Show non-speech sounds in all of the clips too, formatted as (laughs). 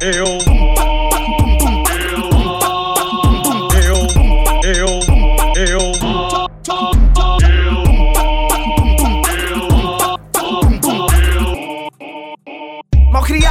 Eu.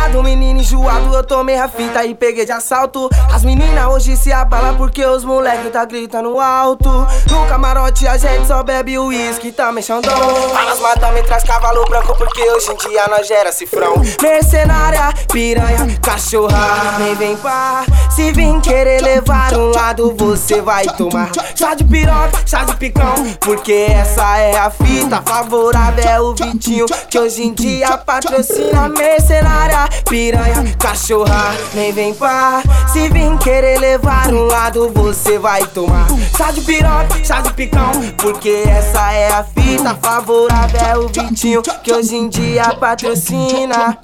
Mal criado, menino enjoado, eu tomei a fita e peguei de assalto. As meninas hoje se abalam porque os moleques tá gritando alto. No camarote a gente só bebe uísque, também xandão. Elas matam e traz cavalo branco porque hoje em dia nós gera cifrão. Mercenária, piranha, cachorra, nem vem pá. Se vir querer levar um lado, você vai tomar. Chá de piroca, chá de picão, porque essa é a fita. Favorável é o Vitinho, que hoje em dia patrocina mercenária, piranha, cachorra, nem vem pá. Se vir querer levar um lado, você vai tomar. Chá de piroca, chá de picão, porque essa é a fita. Favorável é o Vitinho, que hoje em dia patrocina.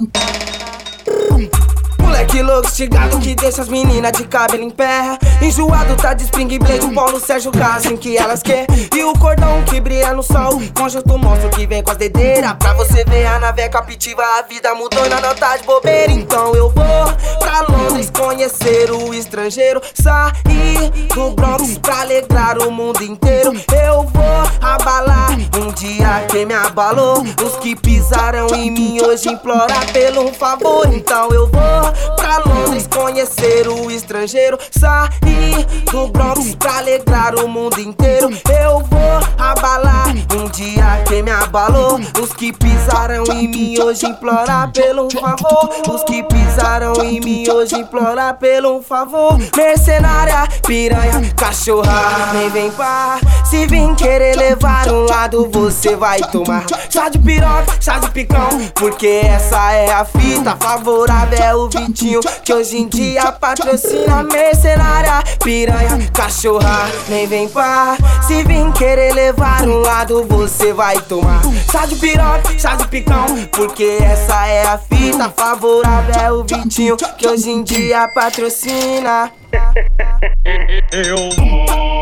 Moleque louco, estigado que deixa as meninas de cabelo em pé. Enjoado tá de Spring Blade, o Paulo Sérgio Gassin que elas quer. E o cordão que brilha no sol. Conjunto monstro que vem com as dedeiras. Pra você ver a nave é captiva, a vida mudou e nada tá de bobeira. Então eu vou pra Londres conhecer o estrangeiro. Sair do Bronx pra alegrar o mundo inteiro. Eu vou abalar um dia quem me abalou. Os que pisaram em mim hoje implorar pelo favor. Então eu vou conhecer o estrangeiro. Sair do Bronx pra alegrar o mundo inteiro. Eu vou abalar dia quem me abalou. Os que pisaram em mim hoje implorar pelo favor. Os que pisaram em mim hoje implorar pelo favor. Mercenária, piranha, cachorra, nem vem pá. Se vir querer levar um lado, você vai tomar. Chá de piroca, chá de picão, porque essa é a fita. Favorável é o Vitinho, que hoje em dia patrocina mercenária, piranha, cachorra, nem vem pá. Se vir querer levar um lado, você vai tomar. Chá de piroca, chá de picão, porque essa é a fita. Favorável é o Vitinho, que hoje em dia patrocina. (laughs) Eu.